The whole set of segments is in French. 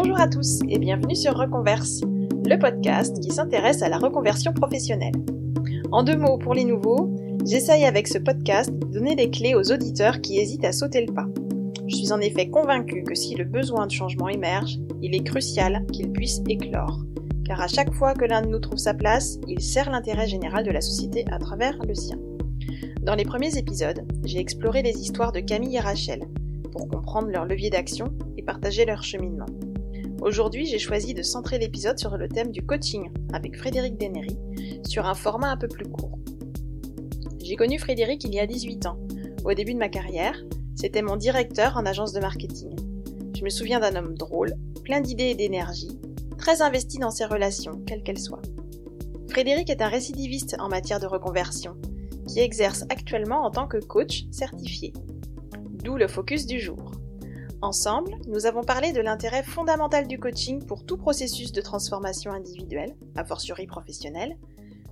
Bonjour à tous et bienvenue sur Reconverse, le podcast qui s'intéresse à la reconversion professionnelle. En deux mots pour les nouveaux, j'essaye avec ce podcast de donner des clés aux auditeurs qui hésitent à sauter le pas. Je suis en effet convaincue que si le besoin de changement émerge, il est crucial qu'il puisse éclore. Car à chaque fois que l'un de nous trouve sa place, il sert l'intérêt général de la société à travers le sien. Dans les premiers épisodes, j'ai exploré les histoires de Camille et Rachel pour comprendre leur levier d'action et partager leur cheminement. Aujourd'hui, j'ai choisi de centrer l'épisode sur le thème du coaching avec Frédéric Denery sur un format un peu plus court. J'ai connu Frédéric il y a 18 ans. Au début de ma carrière, c'était mon directeur en agence de marketing. Je me souviens d'un homme drôle, plein d'idées et d'énergie, très investi dans ses relations, quelles qu'elles soient. Frédéric est un récidiviste en matière de reconversion, qui exerce actuellement en tant que coach certifié. D'où le focus du jour. Ensemble, nous avons parlé de l'intérêt fondamental du coaching pour tout processus de transformation individuelle, a fortiori professionnelle,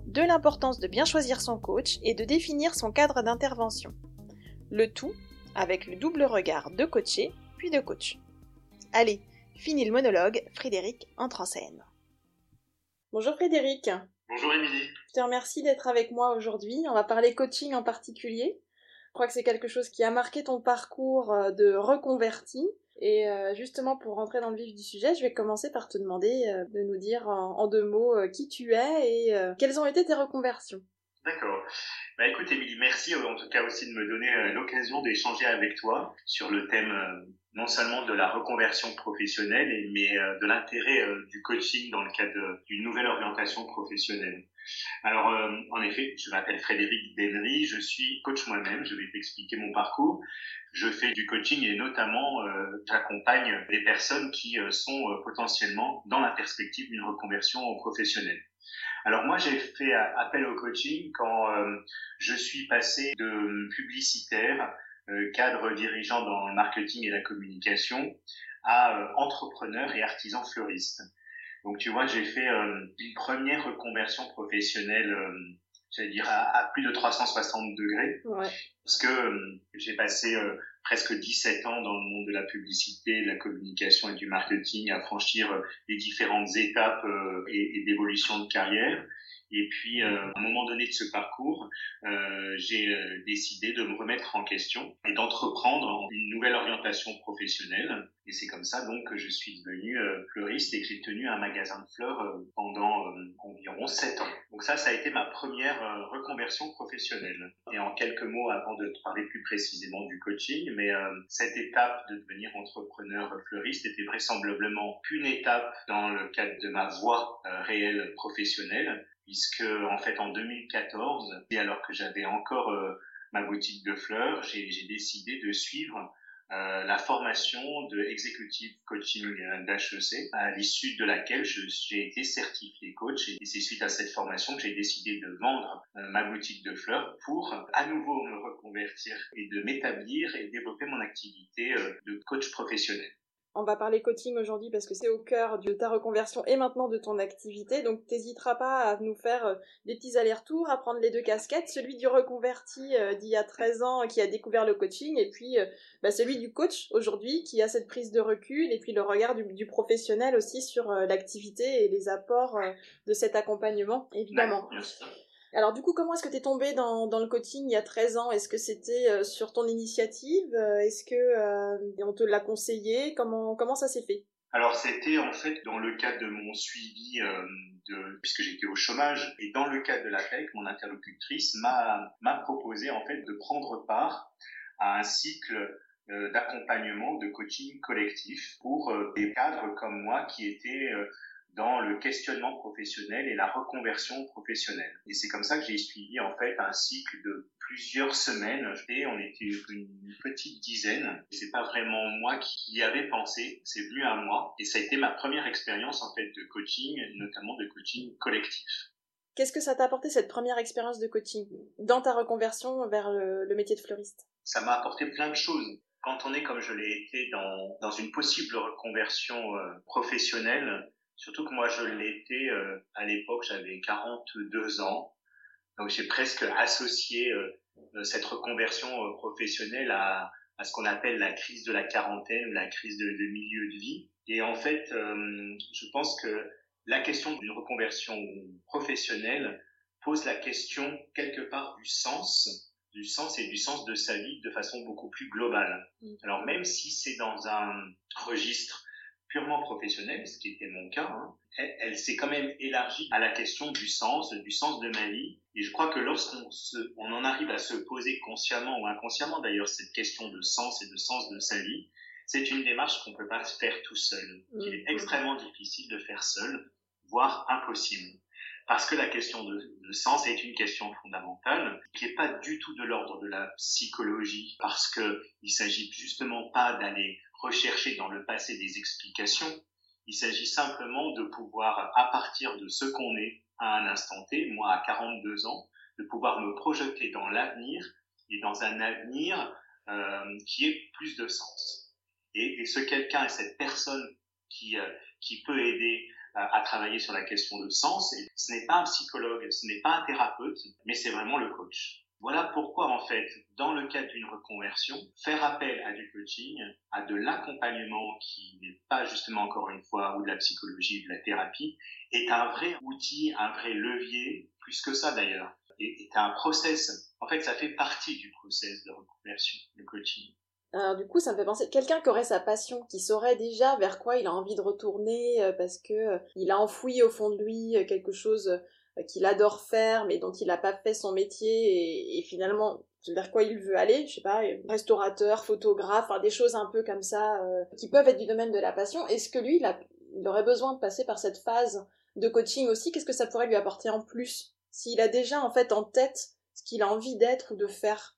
de l'importance de bien choisir son coach et de définir son cadre d'intervention. Le tout avec le double regard de coacher puis de coach. Allez, fini le monologue, Frédéric entre en scène. Bonjour Frédéric. Bonjour Émilie. Je te remercie d'être avec moi aujourd'hui. On va parler coaching en particulier. Crois que c'est quelque chose qui a marqué ton parcours euh, de reconverti. Et euh, justement, pour rentrer dans le vif du sujet, je vais commencer par te demander euh, de nous dire en deux mots qui tu es et quelles ont été tes reconversions. D'accord. Bah écoute Émilie, merci en tout cas aussi de me donner l'occasion d'échanger avec toi sur le thème non seulement de la reconversion professionnelle, mais de l'intérêt du coaching dans le cadre d'une nouvelle orientation professionnelle. Alors, euh, en effet, je m'appelle Frédéric Denry, je suis coach moi-même, je vais t'expliquer mon parcours. Je fais du coaching et notamment euh, j'accompagne des personnes qui euh, sont euh, potentiellement dans la perspective d'une reconversion professionnelle. Alors moi, j'ai fait appel au coaching quand je suis passé de publicitaire, cadre dirigeant dans le marketing et la communication, à entrepreneur et artisan fleuriste. Donc tu vois, j'ai fait euh, une première reconversion professionnelle, euh, j'allais dire à, plus de 360 degrés, ouais. parce que euh, j'ai passé presque 17 ans dans le monde de la publicité, de la communication et du marketing, à franchir les différentes étapes et, et d'évolution de carrière. Et puis, euh, à un moment donné de ce parcours, euh, j'ai euh, décidé de me remettre en question et d'entreprendre une nouvelle orientation professionnelle. Et c'est comme ça donc que je suis devenu fleuriste et que j'ai tenu un magasin de fleurs pendant environ sept ans. Donc ça, ça a été ma première reconversion professionnelle. Et en quelques mots, avant de parler plus précisément du coaching, mais cette étape de devenir entrepreneur fleuriste était vraisemblablement qu'une étape dans le cadre de ma voie réelle professionnelle puisque en fait en 2014, et alors que j'avais encore euh, ma boutique de fleurs, j'ai décidé de suivre euh, la formation de Executive Coaching d'HEC, à l'issue de laquelle j'ai été certifié coach. Et c'est suite à cette formation que j'ai décidé de vendre euh, ma boutique de fleurs pour à nouveau me reconvertir et de m'établir et développer mon activité de coach professionnel. On va parler coaching aujourd'hui parce que c'est au cœur de ta reconversion et maintenant de ton activité. Donc, t'hésiteras pas à nous faire euh, des petits allers-retours, à prendre les deux casquettes, celui du reconverti euh, d'il y a 13 ans qui a découvert le coaching et puis euh, bah, celui du coach aujourd'hui qui a cette prise de recul et puis le regard du, professionnel aussi sur l'activité et les apports de cet accompagnement, évidemment. Alors du coup, comment est-ce que tu es tombé dans, le coaching il y a 13 ans? Est-ce que c'était euh, sur ton initiative? Euh, Est-ce que euh, on te l'a conseillé? Comment comment ça s'est fait? Alors c'était en fait dans le cadre de mon suivi puisque j'étais au chômage et dans le cadre de la PEC, mon interlocutrice m'a m'a proposé en fait de prendre part à un cycle d'accompagnement, de coaching collectif pour des cadres comme moi qui étaient dans le questionnement professionnel et la reconversion professionnelle. Et c'est comme ça que j'ai suivi en fait un cycle de plusieurs semaines et on était une petite dizaine. C'est pas vraiment moi qui y avais pensé, c'est venu à moi et ça a été ma première expérience en fait de coaching, notamment de coaching collectif. Qu'est-ce que ça t'a apporté cette première expérience de coaching dans ta reconversion vers le, métier de fleuriste? Ça m'a apporté plein de choses quand on est comme je l'ai été dans, dans une possible reconversion euh, professionnelle, Surtout que moi, je l'étais euh, à l'époque, j'avais 42 ans. Donc, j'ai presque associé euh, cette reconversion euh, professionnelle à, à ce qu'on appelle la crise de la quarantaine ou la crise de, de milieu de vie. Et en fait, euh, je pense que la question d'une reconversion professionnelle pose la question quelque part du sens, du sens et du sens de sa vie de façon beaucoup plus globale. Mm. Alors même si c'est dans un registre purement professionnel, ce qui était mon cas, hein, elle, s'est quand même élargie à la question du sens, du sens de ma vie. Et je crois que lorsqu'on on en arrive à se poser consciemment ou inconsciemment d'ailleurs cette question de sens et de sens de sa vie, c'est une démarche qu'on ne peut pas faire tout seul, qu'il est mm. extrêmement difficile de faire seul, voire impossible. Parce que la question de, de sens est une question fondamentale qui n'est pas du tout de l'ordre de la psychologie, parce qu'il ne s'agit justement pas d'aller rechercher dans le passé des explications. Il s'agit simplement de pouvoir, à partir de ce qu'on est à un instant T, moi à 42 ans, de pouvoir me projeter dans l'avenir et dans un avenir euh, qui ait plus de sens. Et, et ce quelqu'un et cette personne qui, euh, qui peut aider à, travailler sur la question de sens. Et ce n'est pas un psychologue, ce n'est pas un thérapeute, mais c'est vraiment le coach. Voilà pourquoi, en fait, dans le cadre d'une reconversion, faire appel à du coaching, à de l'accompagnement qui n'est pas justement encore une fois ou de la psychologie, de la thérapie, est un vrai outil, un vrai levier, plus que ça d'ailleurs, est, est un process. En fait, ça fait partie du process de reconversion, le coaching. Du coup, ça me fait penser quelqu'un qui aurait sa passion, qui saurait déjà vers quoi il a envie de retourner euh, parce que euh, il a enfoui au fond de lui euh, quelque chose qu'il adore faire mais dont il n'a pas fait son métier et, finalement vers quoi il veut aller, je sais pas, restaurateur, photographe, des choses un peu comme ça qui peuvent être du domaine de la passion. Est-ce que lui, il, il aurait besoin de passer par cette phase de coaching aussi? Qu'est-ce que ça pourrait lui apporter en plus? S'il a déjà en fait en tête ce qu'il a envie d'être ou de faire?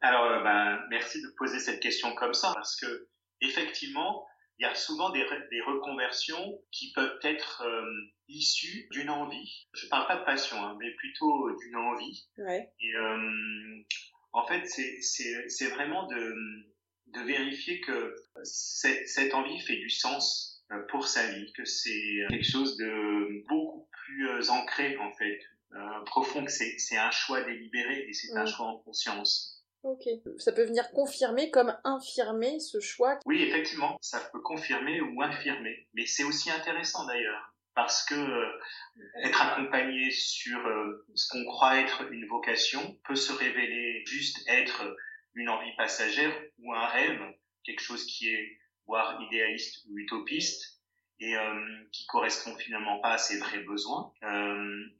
Alors, euh, ben, merci de poser cette question comme ça, parce que effectivement, il y a souvent des, des reconversions qui peuvent être euh, issues d'une envie. Je parle pas de passion, hein, mais plutôt d'une envie. Ouais. Et euh, en fait, c'est vraiment de, de vérifier que cette, cette envie fait du sens euh, pour sa vie, que c'est quelque chose de beaucoup plus ancré en fait, profond, que c'est un choix délibéré et c'est un choix en conscience. Ok. Ça peut venir confirmer comme infirmer ce choix. Oui, effectivement, ça peut confirmer ou infirmer. Mais c'est aussi intéressant d'ailleurs, parce que euh, être accompagné sur euh, ce qu'on croit être une vocation peut se révéler juste être une envie passagère ou un rêve, quelque chose qui est voire idéaliste ou utopiste et euh, qui correspond finalement pas à ses vrais besoins.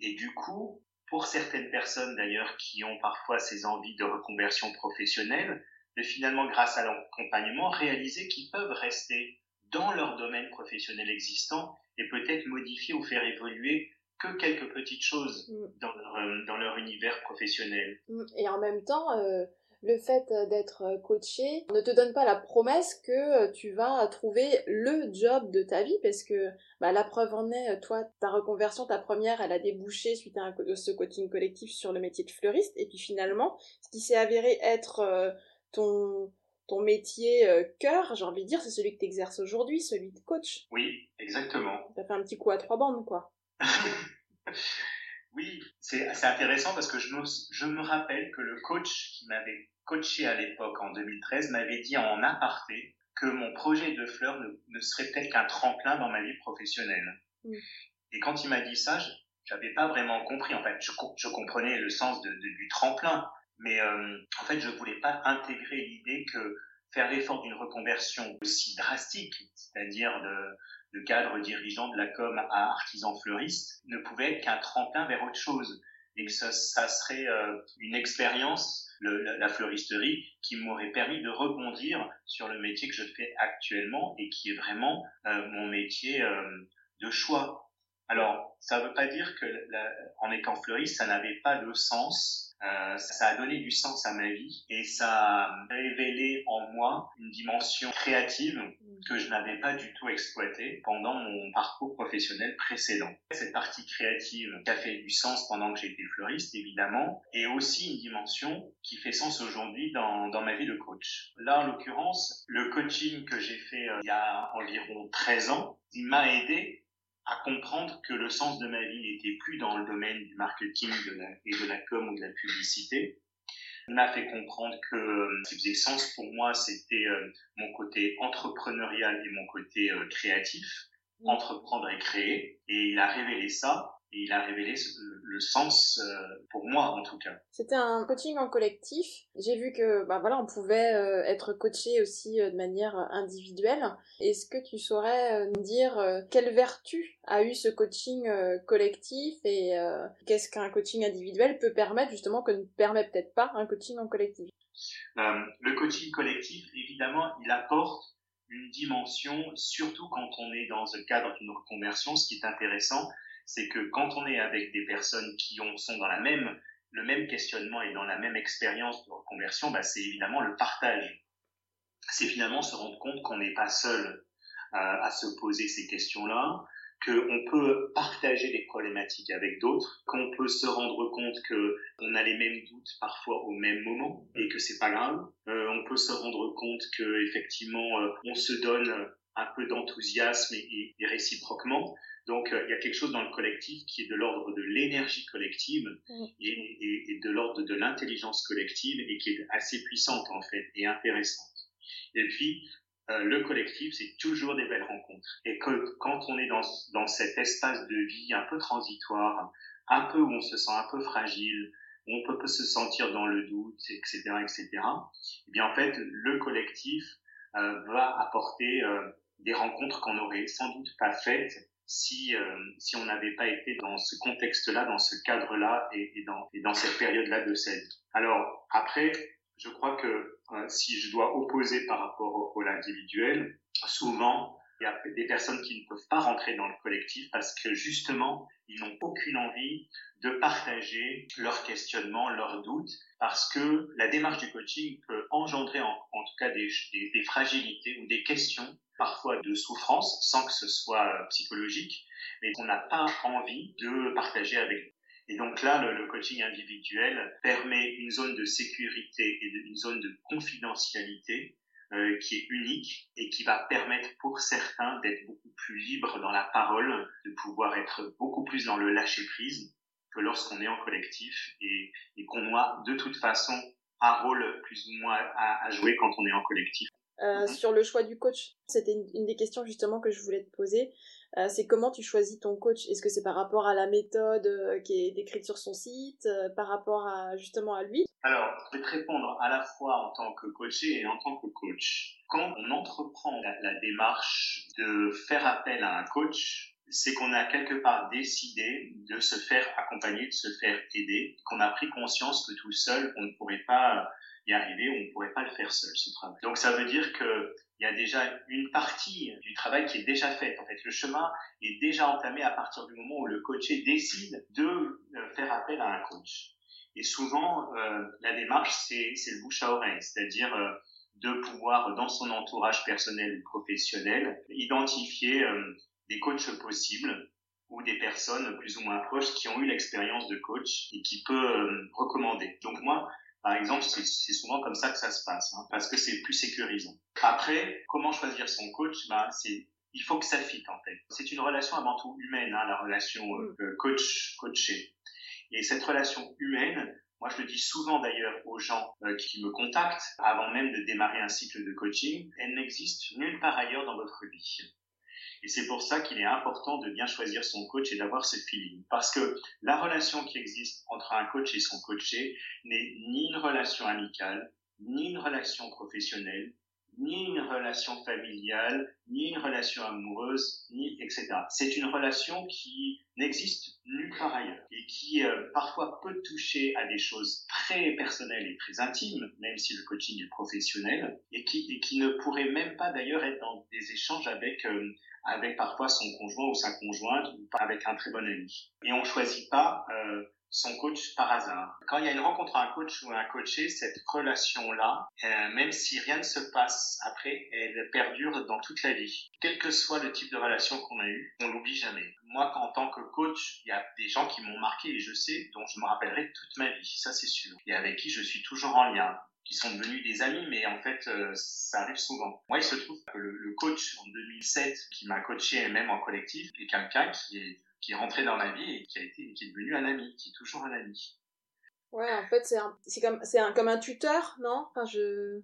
et du coup, pour certaines personnes d'ailleurs qui ont parfois ces envies de reconversion professionnelle, de finalement, grâce à l'accompagnement, réaliser qu'ils peuvent rester dans leur domaine professionnel existant et peut-être modifier ou faire évoluer que quelques petites choses mm. dans leur, euh, dans leur univers professionnel. Mm. Et en même temps, euh, le fait d'être coaché ne te donne pas la promesse que tu vas trouver le job de ta vie parce que bah, la preuve en est, toi, ta reconversion, ta première, elle a débouché suite à ce coaching collectif sur le métier de fleuriste et puis finalement, ce qui s'est avéré être euh, ton ton métier euh, cœur, j'ai envie de dire, c'est celui que tu exerces aujourd'hui, celui de coach. Oui, exactement. Ça fait un petit coup à trois bandes, quoi. Oui, c'est intéressant parce que je, je me rappelle que le coach qui m'avait coaché à l'époque en 2013 m'avait dit en aparté que mon projet de fleurs ne, serait peut-être qu'un tremplin dans ma vie professionnelle. Et quand il m'a dit ça, je n'avais pas vraiment compris. En fait, je, je comprenais le sens de, du tremplin, mais euh, en fait, je voulais pas intégrer l'idée que faire l'effort d'une reconversion aussi drastique, c'est-à-dire de, de cadre dirigeant de la com à artisan fleuriste ne pouvait être qu'un tremplin vers autre chose et que ça, serait euh, une expérience, la, fleuristerie, qui m'aurait permis de rebondir sur le métier que je fais actuellement et qui est vraiment euh, mon métier euh, de choix. Alors, ça ne veut pas dire que en étant fleuriste, ça n'avait pas de sens euh, ça a donné du sens à ma vie et ça a révélé en moi une dimension créative que je n'avais pas du tout exploitée pendant mon parcours professionnel précédent. Cette partie créative qui a fait du sens pendant que j'étais fleuriste, évidemment, et aussi une dimension qui fait sens aujourd'hui dans, dans ma vie de coach. Là, en l'occurrence, le coaching que j'ai fait euh, il y a environ 13 ans, il m'a aidé à comprendre que le sens de ma vie n'était plus dans le domaine du marketing de la, et de la com ou de la publicité, m'a fait comprendre que ce qui faisait sens pour moi, c'était mon côté entrepreneurial et mon côté créatif, mmh. entreprendre et créer. Et il a révélé ça et il a révélé le sens euh, pour moi en tout cas. C'était un coaching en collectif. J'ai vu que bah voilà, on pouvait euh, être coaché aussi euh, de manière individuelle. Est-ce que tu saurais nous dire quelle vertu a eu ce coaching collectif et qu'est-ce qu'un coaching individuel peut permettre justement que ne permet peut-être pas un coaching en collectif? Le coaching collectif, évidemment, il apporte une dimension, surtout quand on est dans le cadre d'une reconversion. Ce qui est intéressant, c'est que quand on est avec des personnes qui ont, sont dans la même, le même questionnement et dans la même expérience de reconversion, bah, c'est évidemment le partage. C'est finalement se rendre compte qu'on n'est pas seul euh, à se poser ces questions-là, qu'on peut partager des problématiques avec d'autres, qu'on peut se rendre compte que on a les mêmes doutes parfois au même moment et que c'est pas grave. Euh, on peut se rendre compte que effectivement euh, on se donne un peu d'enthousiasme et, réciproquement. Donc euh, il y a quelque chose dans le collectif qui est de l'ordre de l'énergie collective et, de l'ordre de l'intelligence collective et qui est assez puissante en fait et intéressante. Et puis euh, le collectif, c'est toujours des belles rencontres. Et que quand on est dans, dans cet espace de vie un peu transitoire, un peu où on se sent un peu fragile, où on peut, se sentir dans le doute, etc., etc. Eh bien en fait, le collectif euh, va apporter des rencontres qu'on n'aurait sans doute pas faites si, euh, si on n'avait pas été dans ce contexte-là, dans ce cadre-là et, dans, et dans cette période-là de sa vie. Alors après, je crois que euh, si je dois opposer par rapport au, au individuel, souvent il y a des personnes qui ne peuvent pas rentrer dans le collectif parce que justement, ils n'ont aucune envie de partager leurs questionnements, leurs doutes, parce que la démarche du coaching peut engendrer en, tout cas des, fragilités ou des questions, parfois de souffrance, sans que ce soit psychologique, mais qu'on n'a pas envie de partager avec nous. Et donc là, le, coaching individuel permet une zone de sécurité et une zone de confidentialité euh, qui est unique et qui va permettre pour certains d'être beaucoup plus libres dans la parole, de pouvoir être beaucoup plus dans le lâcher prise que lorsqu'on est en collectif et, qu'on a de toute façon un rôle plus ou moins à jouer quand on est en collectif. Euh, mhm. Sur le choix du coach, c'était une, une, des questions justement que je voulais te poser. Euh, c'est comment tu choisis ton coach? Est-ce que c'est par rapport à la méthode euh, qui est décrite sur son site, euh, par rapport à justement à lui? Alors, je vais te répondre à la fois en tant que coaché et en tant que coach. Quand on entreprend la, la démarche de faire appel à un coach, c'est qu'on a quelque part décidé de se faire accompagner, de se faire aider, qu'on a pris conscience que tout seul, on ne pourrait pas y arriver, on ne pourrait pas le faire seul, ce travail. Donc ça veut dire que il y a déjà une partie du travail qui est déjà faite. En fait, le chemin est déjà entamé à partir du moment où le coaché décide de euh, faire appel à un coach. Et souvent, euh, la démarche, c'est le bouche à oreille, c'est-à-dire euh, de pouvoir, dans son entourage personnel ou professionnel, identifier des coachs possibles ou des personnes plus ou moins proches qui ont eu l'expérience de coach et qui peut recommander. Donc moi, par exemple, c'est souvent comme ça que ça se passe, hein, parce que c'est plus sécurisant. Après, comment choisir son coach? Bah, c'est il faut que ça fit en fait. C'est une relation avant tout humaine, hein, la relation euh, mm. coach-coaché. Et cette relation humaine, moi je le dis souvent d'ailleurs aux gens euh, qui me contactent avant même de démarrer un cycle de coaching, elle n'existe nulle part ailleurs dans votre vie. Et c'est pour ça qu'il est important de bien choisir son coach et d'avoir ce feeling. Parce que la relation qui existe entre un coach et son coaché n'est ni une relation amicale, ni une relation professionnelle, ni une relation familiale, ni une relation amoureuse, ni etc. C'est une relation qui n'existe nulle part ailleurs et qui euh, parfois peut toucher à des choses très personnelles et très intimes, même si le coaching est professionnel, et qui, et qui ne pourrait même pas d'ailleurs être dans des échanges avec euh, avec parfois son conjoint ou sa conjointe ou avec un très bon ami. Et on choisit pas euh, son coach par hasard. Quand il y a une rencontre à un coach ou un coaché, cette relation-là, euh, même si rien ne se passe après, elle perdure dans toute la vie. Quel que soit le type de relation qu'on a eu, on l'oublie jamais. Moi, en tant que coach, il y a des gens qui m'ont marqué et je sais, dont je me rappellerai toute ma vie, ça c'est sûr. Et avec qui je suis toujours en lien qui sont devenus des amis, mais en fait, euh, ça arrive souvent. Moi, il se trouve que le, le coach en 2007 qui m'a coaché même en collectif est quelqu'un qui est qui est rentré dans ma vie et qui a été qui est devenu un ami, qui est toujours un ami. Ouais, en fait, c'est c'est comme, c'est un, comme un tuteur, non? Enfin, je.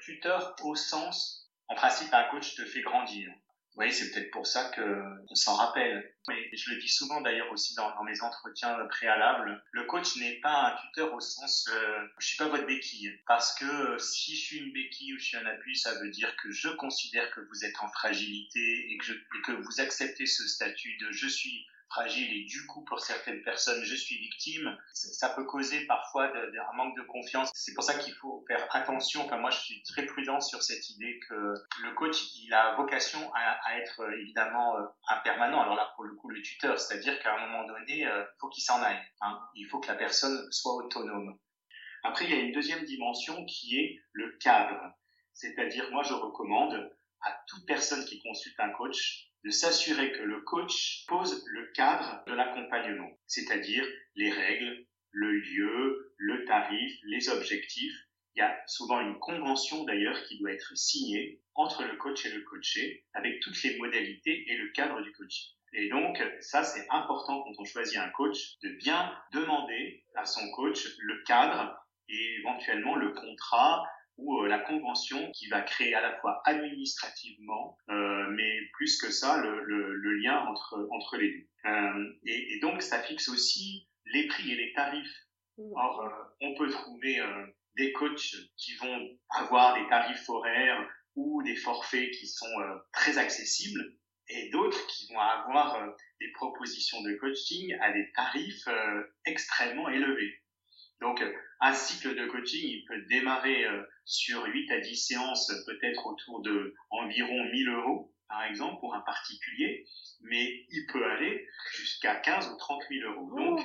Tuteur au sens, en principe, un coach te fait grandir. Voyez, c'est peut-être pour ça qu'on s'en rappelle. Mais je le dis souvent d'ailleurs aussi dans, mes entretiens préalables, le coach n'est pas un tuteur au sens euh, je suis pas votre béquille. Parce que euh, si je suis une béquille ou je suis un appui, ça veut dire que je considère que vous êtes en fragilité et que, et que vous acceptez ce statut de je suis fragile et du coup pour certaines personnes je suis victime, ça peut causer parfois un manque de confiance. C'est pour ça qu'il faut faire attention. Enfin moi je suis très prudent sur cette idée que le coach il a vocation à, être évidemment euh, un permanent. Alors là pour le coup le tuteur, c'est-à-dire qu'à un moment donné il euh, faut qu'il s'en aille. Hein. Il faut que la personne soit autonome. Après il y a une deuxième dimension qui est le cadre. C'est-à-dire moi je recommande à toute personne qui consulte un coach s'assurer que le coach pose le cadre de l'accompagnement, c'est-à-dire les règles, le lieu, le tarif, les objectifs. Il y a souvent une convention d'ailleurs qui doit être signée entre le coach et le coaché avec toutes les modalités et le cadre du coaching. Et donc, ça, c'est important quand on choisit un coach, de bien demander à son coach le cadre et éventuellement le contrat ou euh, la convention qui va créer à la fois administrativement, euh, mais plus que ça, le, le, le, lien entre, entre les deux. Euh, et, et, donc, ça fixe aussi les prix et les tarifs. Mmh. Or, on peut trouver des coachs qui vont avoir des tarifs horaires ou des forfaits qui sont très accessibles, et d'autres qui vont avoir des propositions de coaching à des tarifs extrêmement élevés. Donc, un cycle de coaching, il peut démarrer euh, sur 8 à 10 séances, peut-être autour de environ 1000 euros, par exemple, pour un particulier, mais il peut aller jusqu'à 15 ou 30 000 euros. Donc,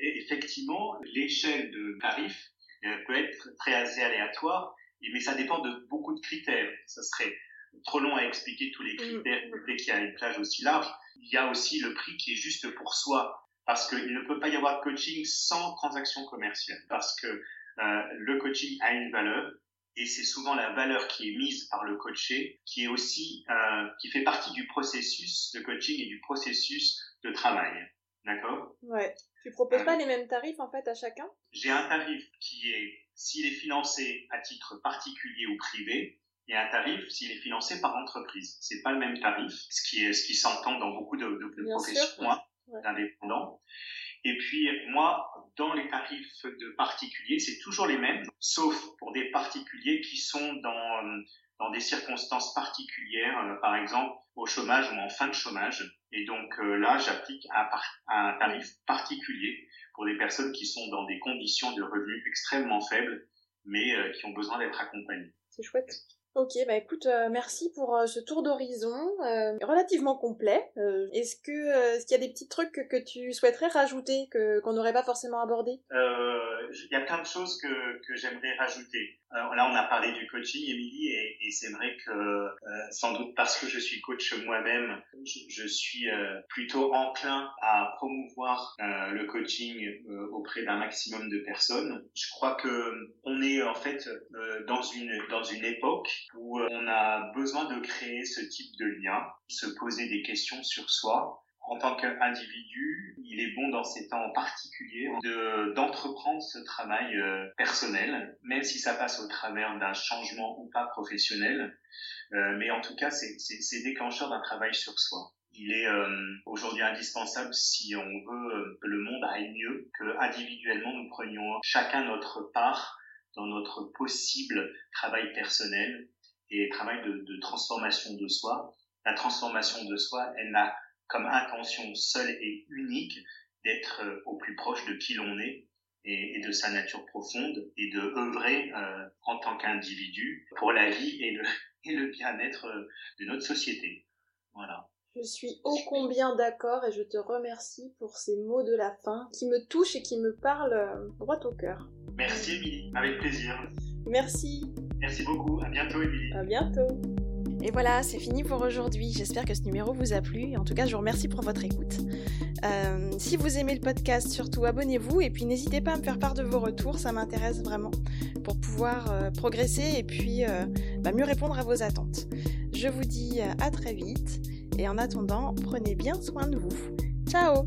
effectivement, l'échelle de tarif euh, peut être très assez aléatoire, mais ça dépend de beaucoup de critères. Ça serait trop long à expliquer tous les mm. critères dès qu'il y a une plage aussi large. Il y a aussi le prix qui est juste pour soi parce qu'il ne peut pas y avoir de coaching sans transaction commerciale, parce que euh, le coaching a une valeur et c'est souvent la valeur qui est mise par le coaché qui est aussi euh, qui fait partie du processus de coaching et du processus de travail. D'accord? Ouais. Tu proposes pas euh, les mêmes tarifs en fait à chacun? J'ai un tarif qui est s'il est financé à titre particulier ou privé et un tarif s'il est financé par entreprise. C'est pas le même tarif, ce qui est ce qui s'entend dans beaucoup de, de, de professions indépendants. Et puis moi, dans les tarifs de particuliers, c'est toujours les mêmes, sauf pour des particuliers qui sont dans, dans des circonstances particulières, euh, par exemple au chômage ou en fin de chômage. Et donc euh, là, j'applique un, un tarif particulier pour des personnes qui sont dans des conditions de revenus extrêmement faibles, mais euh, qui ont besoin d'être accompagnées. C'est chouette. Ok, bah écoute, euh, merci pour euh, ce tour d'horizon euh, relativement complet. est-ce que est-ce qu'il y a des petits trucs que, tu souhaiterais rajouter que qu'on n'aurait pas forcément abordé? Il y a plein de choses que, que j'aimerais rajouter. là, on a parlé du coaching, Émilie, et, et c'est vrai que sans doute parce que je suis coach moi-même, je, je suis plutôt enclin à promouvoir le coaching auprès d'un maximum de personnes. Je crois que on est en fait dans une dans une époque où euh, on a besoin de créer ce type de lien, se poser des questions sur soi. En tant qu'individu, il est bon dans ces temps particuliers de d'entreprendre ce travail euh, personnel, même si ça passe au travers d'un changement ou pas professionnel. Euh, mais en tout cas, c'est déclencheur d'un travail sur soi il est aujourd'hui indispensable si on veut que le monde aille mieux, que individuellement nous prenions chacun notre part dans notre possible travail personnel et travail de, de, transformation de soi. La transformation de soi, elle n'a comme intention seule et unique d'être euh, au plus proche de qui l'on est et, de sa nature profonde et de œuvrer euh, en tant qu'individu pour la vie et le, et le bien-être euh, de notre société. Voilà. Je suis ô combien d'accord et je te remercie pour ces mots de la fin qui me touchent et qui me parlent droit au cœur. Merci Émilie, avec plaisir. Merci. Merci beaucoup. À bientôt, Émilie. À bientôt. Et voilà, c'est fini pour aujourd'hui. J'espère que ce numéro vous a plu. En tout cas, je vous remercie pour votre écoute. Euh, si vous aimez le podcast, surtout abonnez-vous et puis n'hésitez pas à me faire part de vos retours. Ça m'intéresse vraiment pour pouvoir euh, progresser et puis euh, bah, mieux répondre à vos attentes. Je vous dis à très vite et en attendant, prenez bien soin de vous. Ciao